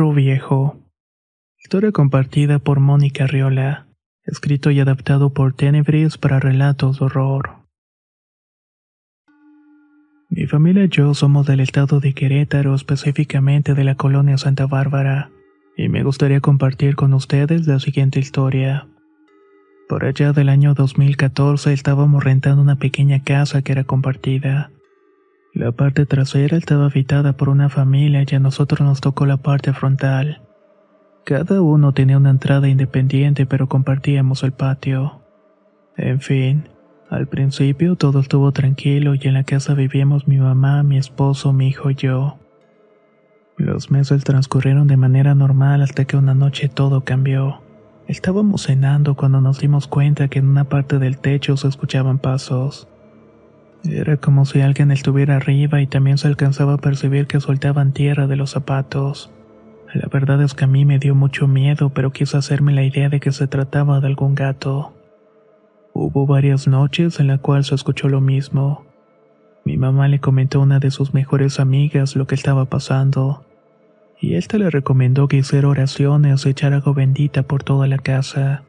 Perro Viejo. Historia compartida por Mónica Riola. Escrito y adaptado por Tenebris para relatos de horror. Mi familia y yo somos del estado de Querétaro, específicamente de la colonia Santa Bárbara, y me gustaría compartir con ustedes la siguiente historia. Por allá del año 2014 estábamos rentando una pequeña casa que era compartida. La parte trasera estaba habitada por una familia y a nosotros nos tocó la parte frontal. Cada uno tenía una entrada independiente pero compartíamos el patio. En fin, al principio todo estuvo tranquilo y en la casa vivíamos mi mamá, mi esposo, mi hijo y yo. Los meses transcurrieron de manera normal hasta que una noche todo cambió. Estábamos cenando cuando nos dimos cuenta que en una parte del techo se escuchaban pasos. Era como si alguien estuviera arriba y también se alcanzaba a percibir que soltaban tierra de los zapatos. La verdad es que a mí me dio mucho miedo, pero quise hacerme la idea de que se trataba de algún gato. Hubo varias noches en las cuales se escuchó lo mismo. Mi mamá le comentó a una de sus mejores amigas lo que estaba pasando, y ésta le recomendó que hiciera oraciones y echar agua bendita por toda la casa.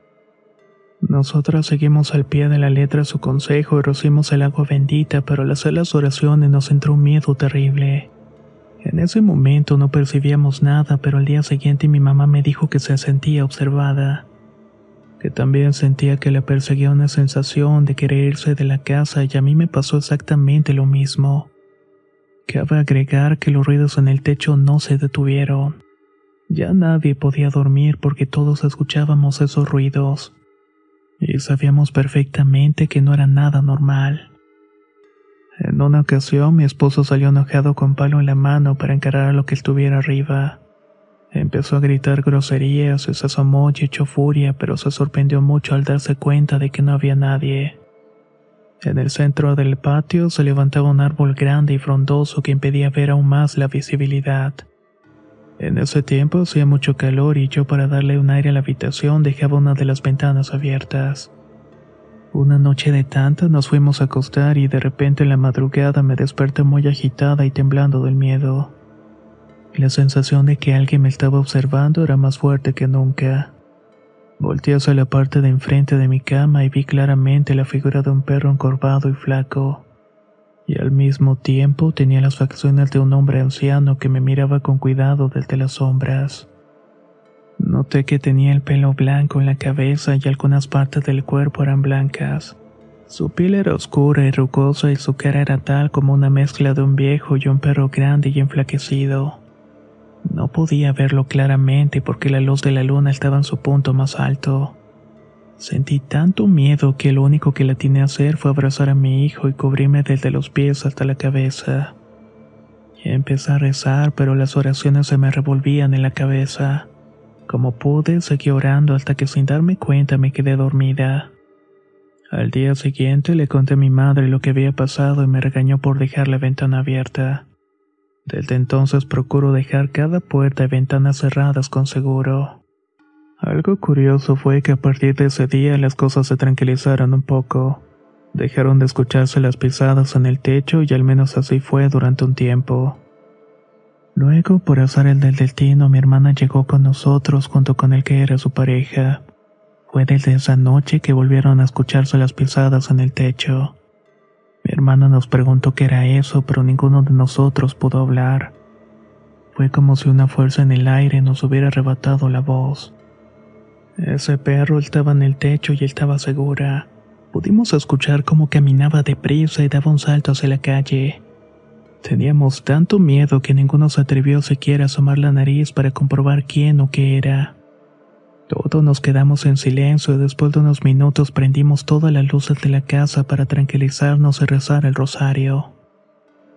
Nosotros seguimos al pie de la letra su consejo y rocimos el agua bendita, pero al hacer las oraciones nos entró un miedo terrible. En ese momento no percibíamos nada, pero al día siguiente mi mamá me dijo que se sentía observada, que también sentía que le perseguía una sensación de querer irse de la casa y a mí me pasó exactamente lo mismo. Cabe agregar que los ruidos en el techo no se detuvieron. Ya nadie podía dormir porque todos escuchábamos esos ruidos y sabíamos perfectamente que no era nada normal. En una ocasión mi esposo salió enojado con palo en la mano para encarar a lo que estuviera arriba. Empezó a gritar groserías se asomó y echó furia, pero se sorprendió mucho al darse cuenta de que no había nadie. En el centro del patio se levantaba un árbol grande y frondoso que impedía ver aún más la visibilidad. En ese tiempo hacía mucho calor y yo para darle un aire a la habitación dejaba una de las ventanas abiertas. Una noche de tanta nos fuimos a acostar y de repente en la madrugada me desperté muy agitada y temblando del miedo. La sensación de que alguien me estaba observando era más fuerte que nunca. Volté hacia la parte de enfrente de mi cama y vi claramente la figura de un perro encorvado y flaco y al mismo tiempo tenía las facciones de un hombre anciano que me miraba con cuidado desde las sombras. Noté que tenía el pelo blanco en la cabeza y algunas partes del cuerpo eran blancas. Su piel era oscura y rugosa y su cara era tal como una mezcla de un viejo y un perro grande y enflaquecido. No podía verlo claramente porque la luz de la luna estaba en su punto más alto. Sentí tanto miedo que lo único que le atiné a hacer fue abrazar a mi hijo y cubrirme desde los pies hasta la cabeza. Empecé a rezar, pero las oraciones se me revolvían en la cabeza. Como pude, seguí orando hasta que sin darme cuenta me quedé dormida. Al día siguiente le conté a mi madre lo que había pasado y me regañó por dejar la ventana abierta. Desde entonces procuro dejar cada puerta y ventana cerradas con seguro. Algo curioso fue que a partir de ese día las cosas se tranquilizaron un poco. Dejaron de escucharse las pisadas en el techo y al menos así fue durante un tiempo. Luego, por azar el del destino, mi hermana llegó con nosotros junto con el que era su pareja. Fue desde esa noche que volvieron a escucharse las pisadas en el techo. Mi hermana nos preguntó qué era eso, pero ninguno de nosotros pudo hablar. Fue como si una fuerza en el aire nos hubiera arrebatado la voz. Ese perro estaba en el techo y estaba segura. Pudimos escuchar cómo caminaba deprisa y daba un salto hacia la calle. Teníamos tanto miedo que ninguno se atrevió siquiera a asomar la nariz para comprobar quién o qué era. Todos nos quedamos en silencio y después de unos minutos prendimos todas las luces de la casa para tranquilizarnos y rezar el rosario.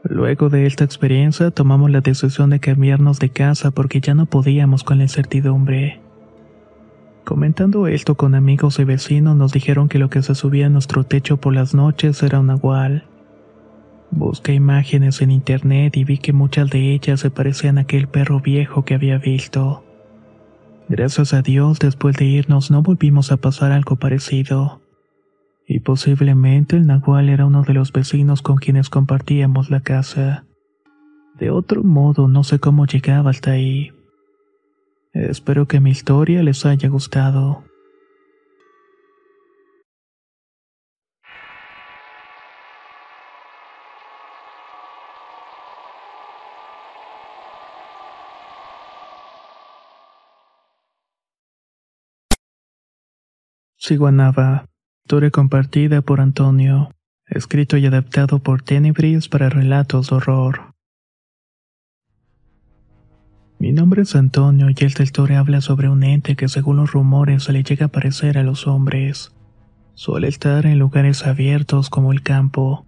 Luego de esta experiencia tomamos la decisión de cambiarnos de casa porque ya no podíamos con la incertidumbre. Comentando esto con amigos y vecinos nos dijeron que lo que se subía a nuestro techo por las noches era un nahual. Busqué imágenes en internet y vi que muchas de ellas se parecían a aquel perro viejo que había visto. Gracias a Dios, después de irnos no volvimos a pasar algo parecido. Y posiblemente el Nahual era uno de los vecinos con quienes compartíamos la casa. De otro modo, no sé cómo llegaba hasta ahí. Espero que mi historia les haya gustado. Siguanaba. Historia compartida por Antonio. Escrito y adaptado por Tenebris para relatos de horror. Mi nombre es Antonio y esta historia habla sobre un ente que según los rumores se le llega a parecer a los hombres. Suele estar en lugares abiertos como el campo.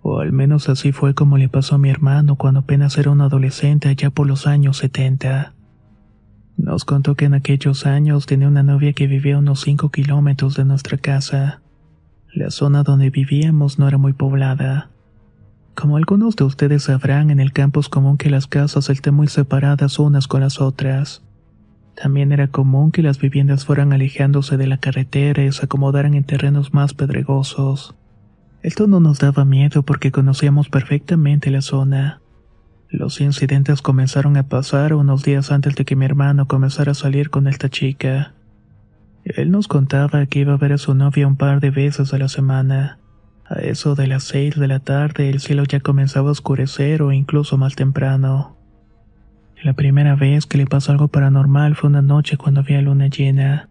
O al menos así fue como le pasó a mi hermano cuando apenas era un adolescente allá por los años 70. Nos contó que en aquellos años tenía una novia que vivía a unos 5 kilómetros de nuestra casa. La zona donde vivíamos no era muy poblada. Como algunos de ustedes sabrán, en el campo es común que las casas estén muy separadas unas con las otras. También era común que las viviendas fueran alejándose de la carretera y se acomodaran en terrenos más pedregosos. Esto no nos daba miedo porque conocíamos perfectamente la zona. Los incidentes comenzaron a pasar unos días antes de que mi hermano comenzara a salir con esta chica. Él nos contaba que iba a ver a su novia un par de veces a la semana. A eso de las seis de la tarde el cielo ya comenzaba a oscurecer o incluso más temprano. La primera vez que le pasó algo paranormal fue una noche cuando había luna llena.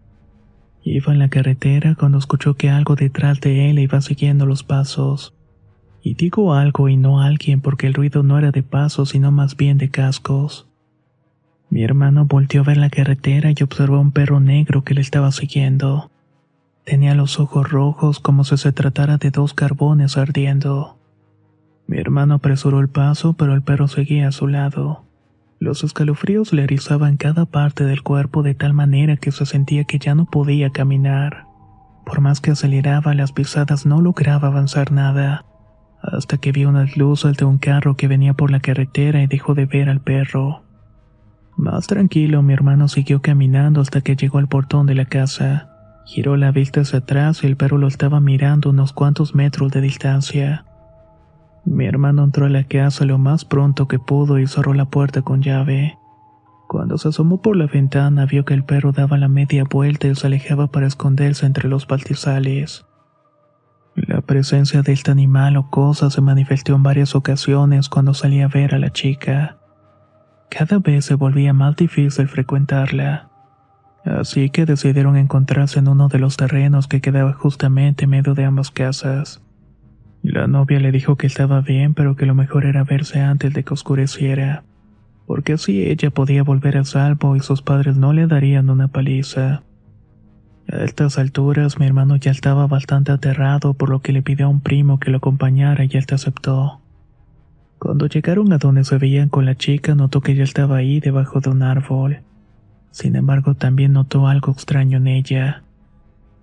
Iba en la carretera cuando escuchó que algo detrás de él iba siguiendo los pasos. Y digo algo y no alguien porque el ruido no era de pasos sino más bien de cascos. Mi hermano volteó a ver la carretera y observó a un perro negro que le estaba siguiendo. Tenía los ojos rojos como si se tratara de dos carbones ardiendo. Mi hermano apresuró el paso, pero el perro seguía a su lado. Los escalofríos le erizaban cada parte del cuerpo de tal manera que se sentía que ya no podía caminar. Por más que aceleraba las pisadas no lograba avanzar nada hasta que vio unas luces de un carro que venía por la carretera y dejó de ver al perro. Más tranquilo, mi hermano siguió caminando hasta que llegó al portón de la casa. Giró la vista hacia atrás y el perro lo estaba mirando unos cuantos metros de distancia. Mi hermano entró a la casa lo más pronto que pudo y cerró la puerta con llave. Cuando se asomó por la ventana vio que el perro daba la media vuelta y se alejaba para esconderse entre los pastizales. La presencia de este animal o cosa se manifestó en varias ocasiones cuando salía a ver a la chica. Cada vez se volvía más difícil frecuentarla. Así que decidieron encontrarse en uno de los terrenos que quedaba justamente en medio de ambas casas. La novia le dijo que estaba bien, pero que lo mejor era verse antes de que oscureciera, porque así ella podía volver a salvo y sus padres no le darían una paliza. A estas alturas mi hermano ya estaba bastante aterrado por lo que le pidió a un primo que lo acompañara y él te aceptó. Cuando llegaron a donde se veían con la chica notó que ella estaba ahí debajo de un árbol. Sin embargo también notó algo extraño en ella.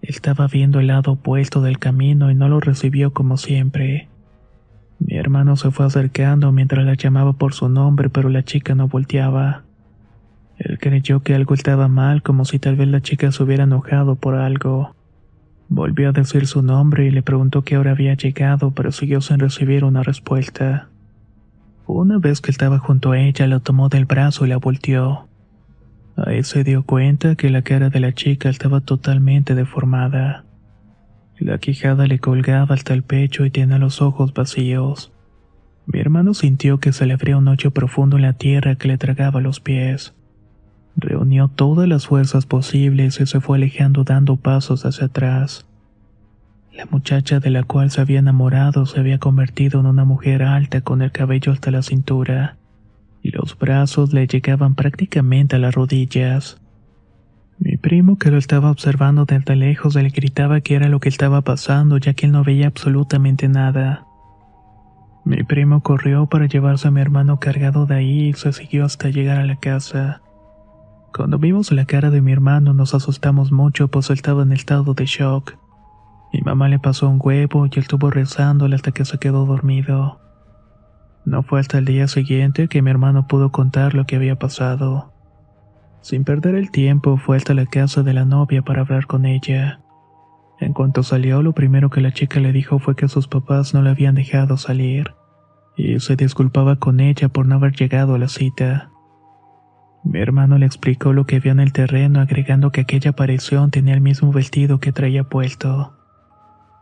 Estaba viendo el lado opuesto del camino y no lo recibió como siempre. Mi hermano se fue acercando mientras la llamaba por su nombre pero la chica no volteaba. Él creyó que algo estaba mal, como si tal vez la chica se hubiera enojado por algo. Volvió a decir su nombre y le preguntó qué hora había llegado, pero siguió sin recibir una respuesta. Una vez que estaba junto a ella, la tomó del brazo y la volteó. Ahí se dio cuenta que la cara de la chica estaba totalmente deformada. La quijada le colgaba hasta el pecho y tenía los ojos vacíos. Mi hermano sintió que se le abría un hoyo profundo en la tierra que le tragaba los pies. Reunió todas las fuerzas posibles y se fue alejando dando pasos hacia atrás. La muchacha de la cual se había enamorado se había convertido en una mujer alta con el cabello hasta la cintura, y los brazos le llegaban prácticamente a las rodillas. Mi primo, que lo estaba observando desde lejos, le gritaba que era lo que estaba pasando, ya que él no veía absolutamente nada. Mi primo corrió para llevarse a mi hermano cargado de ahí y se siguió hasta llegar a la casa. Cuando vimos la cara de mi hermano nos asustamos mucho pues él estaba en estado de shock. Mi mamá le pasó un huevo y él estuvo rezándole hasta que se quedó dormido. No fue hasta el día siguiente que mi hermano pudo contar lo que había pasado. Sin perder el tiempo fue hasta la casa de la novia para hablar con ella. En cuanto salió, lo primero que la chica le dijo fue que sus papás no le habían dejado salir, y se disculpaba con ella por no haber llegado a la cita. Mi hermano le explicó lo que vio en el terreno, agregando que aquella aparición tenía el mismo vestido que traía puesto.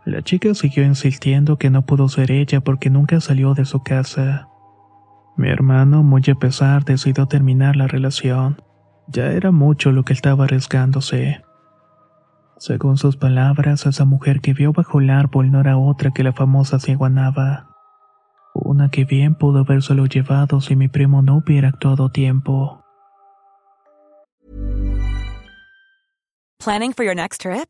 La chica siguió insistiendo que no pudo ser ella porque nunca salió de su casa. Mi hermano, muy a pesar, decidió terminar la relación. Ya era mucho lo que estaba arriesgándose. Según sus palabras, esa mujer que vio bajo el árbol no era otra que la famosa ciguanaba. Una que bien pudo habérselo llevado si mi primo no hubiera actuado a tiempo. Planning for your next trip?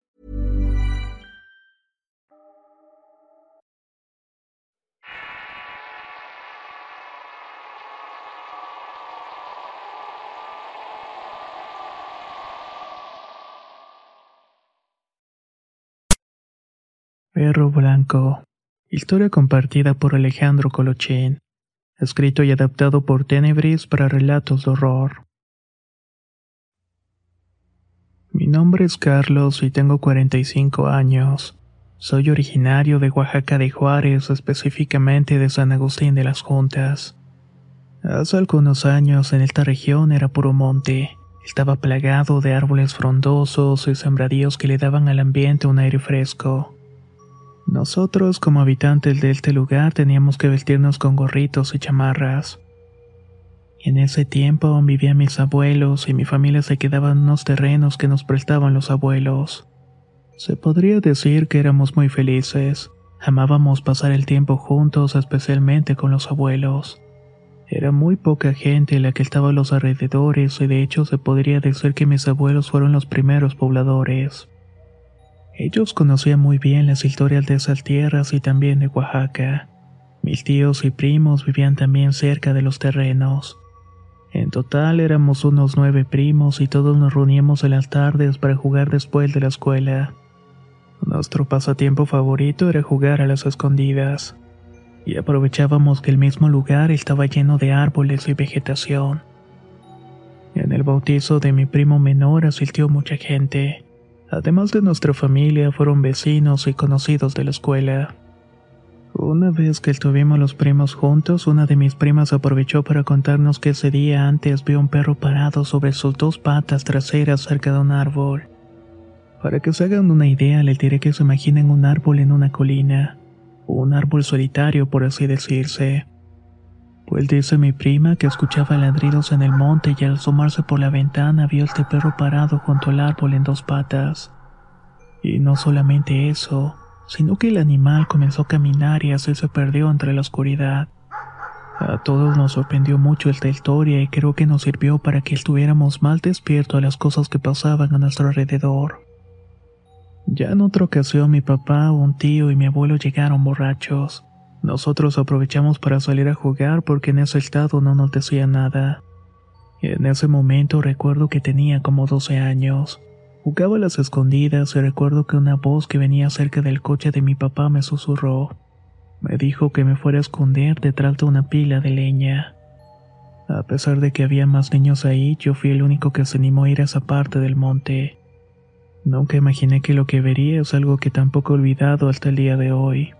Perro Blanco. Historia compartida por Alejandro Colochín. Escrito y adaptado por Tenebris para relatos de horror. Mi nombre es Carlos y tengo 45 años. Soy originario de Oaxaca de Juárez, específicamente de San Agustín de las Juntas. Hace algunos años en esta región era puro monte. Estaba plagado de árboles frondosos y sembradíos que le daban al ambiente un aire fresco. Nosotros, como habitantes de este lugar, teníamos que vestirnos con gorritos y chamarras. En ese tiempo vivían mis abuelos y mi familia se quedaba en unos terrenos que nos prestaban los abuelos. Se podría decir que éramos muy felices. Amábamos pasar el tiempo juntos, especialmente con los abuelos. Era muy poca gente la que estaba a los alrededores y de hecho se podría decir que mis abuelos fueron los primeros pobladores. Ellos conocían muy bien las historias de esas tierras y también de Oaxaca. Mis tíos y primos vivían también cerca de los terrenos. En total éramos unos nueve primos y todos nos reuníamos en las tardes para jugar después de la escuela. Nuestro pasatiempo favorito era jugar a las escondidas, y aprovechábamos que el mismo lugar estaba lleno de árboles y vegetación. En el bautizo de mi primo menor asistió mucha gente. Además de nuestra familia, fueron vecinos y conocidos de la escuela. Una vez que estuvimos los primos juntos, una de mis primas aprovechó para contarnos que ese día antes vio un perro parado sobre sus dos patas traseras cerca de un árbol. Para que se hagan una idea, les diré que se imaginen un árbol en una colina, un árbol solitario por así decirse. Pues dice mi prima que escuchaba ladridos en el monte y al asomarse por la ventana vio este perro parado junto al árbol en dos patas. Y no solamente eso, sino que el animal comenzó a caminar y así se perdió entre la oscuridad. A todos nos sorprendió mucho esta historia y creo que nos sirvió para que estuviéramos más despiertos a las cosas que pasaban a nuestro alrededor. Ya en otra ocasión mi papá, un tío y mi abuelo llegaron borrachos. Nosotros aprovechamos para salir a jugar porque en ese estado no nos decía nada. En ese momento recuerdo que tenía como 12 años. Jugaba a las escondidas y recuerdo que una voz que venía cerca del coche de mi papá me susurró. Me dijo que me fuera a esconder detrás de una pila de leña. A pesar de que había más niños ahí, yo fui el único que se animó a ir a esa parte del monte. Nunca imaginé que lo que vería es algo que tampoco he olvidado hasta el día de hoy.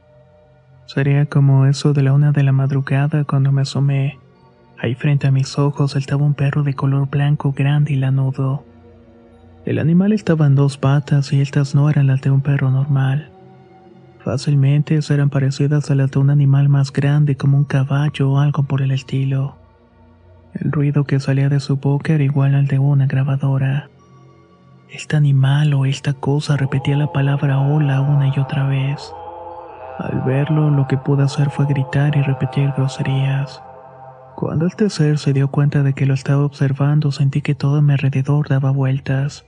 Sería como eso de la una de la madrugada cuando me asomé. Ahí frente a mis ojos saltaba un perro de color blanco grande y lanudo. El animal estaba en dos patas y estas no eran las de un perro normal. Fácilmente eran parecidas a las de un animal más grande como un caballo o algo por el estilo. El ruido que salía de su boca era igual al de una grabadora. Este animal o esta cosa repetía la palabra hola una y otra vez. Al verlo, lo que pude hacer fue gritar y repetir groserías. Cuando el tercer se dio cuenta de que lo estaba observando, sentí que todo a mi alrededor daba vueltas.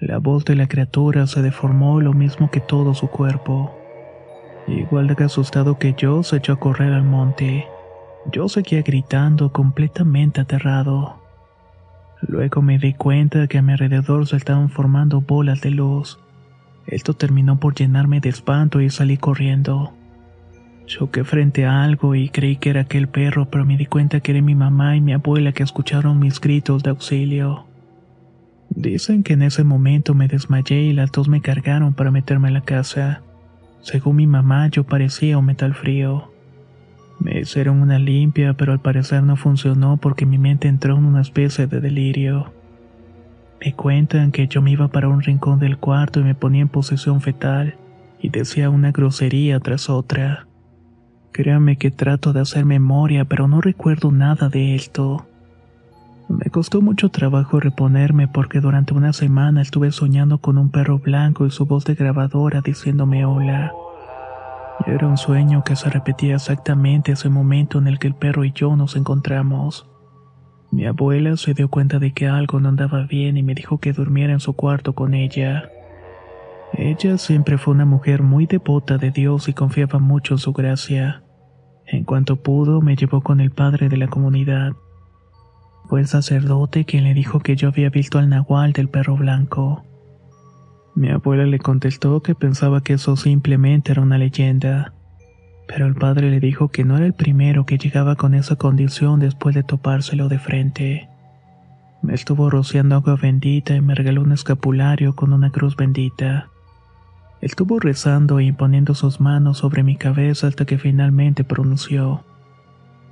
La voz de la criatura se deformó lo mismo que todo su cuerpo. Igual de asustado que yo, se echó a correr al monte. Yo seguía gritando, completamente aterrado. Luego me di cuenta que a mi alrededor se estaban formando bolas de luz. Esto terminó por llenarme de espanto y salí corriendo. Choqué frente a algo y creí que era aquel perro, pero me di cuenta que era mi mamá y mi abuela que escucharon mis gritos de auxilio. Dicen que en ese momento me desmayé y las dos me cargaron para meterme en la casa. Según mi mamá, yo parecía un metal frío. Me hicieron una limpia, pero al parecer no funcionó porque mi mente entró en una especie de delirio. Me cuentan que yo me iba para un rincón del cuarto y me ponía en posición fetal y decía una grosería tras otra. Créame que trato de hacer memoria, pero no recuerdo nada de esto. Me costó mucho trabajo reponerme porque durante una semana estuve soñando con un perro blanco y su voz de grabadora diciéndome hola. Era un sueño que se repetía exactamente ese momento en el que el perro y yo nos encontramos. Mi abuela se dio cuenta de que algo no andaba bien y me dijo que durmiera en su cuarto con ella. Ella siempre fue una mujer muy devota de Dios y confiaba mucho en su gracia. En cuanto pudo, me llevó con el padre de la comunidad. Fue el sacerdote quien le dijo que yo había visto al nahual del perro blanco. Mi abuela le contestó que pensaba que eso simplemente era una leyenda, pero el padre le dijo que no era el primero que llegaba con esa condición después de topárselo de frente. Me estuvo rociando agua bendita y me regaló un escapulario con una cruz bendita. Estuvo rezando e imponiendo sus manos sobre mi cabeza hasta que finalmente pronunció.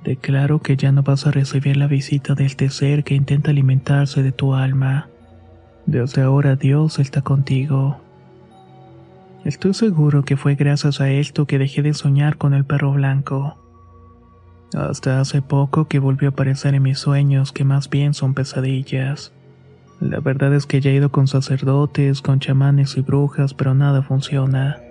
Declaro que ya no vas a recibir la visita de este ser que intenta alimentarse de tu alma. Desde ahora Dios está contigo. Estoy seguro que fue gracias a esto que dejé de soñar con el perro blanco. Hasta hace poco que volvió a aparecer en mis sueños que más bien son pesadillas. La verdad es que ya he ido con sacerdotes, con chamanes y brujas, pero nada funciona.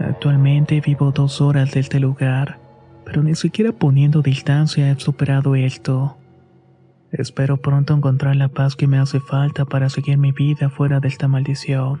Actualmente vivo dos horas de este lugar pero ni siquiera poniendo distancia he superado esto. Espero pronto encontrar la paz que me hace falta para seguir mi vida fuera de esta maldición.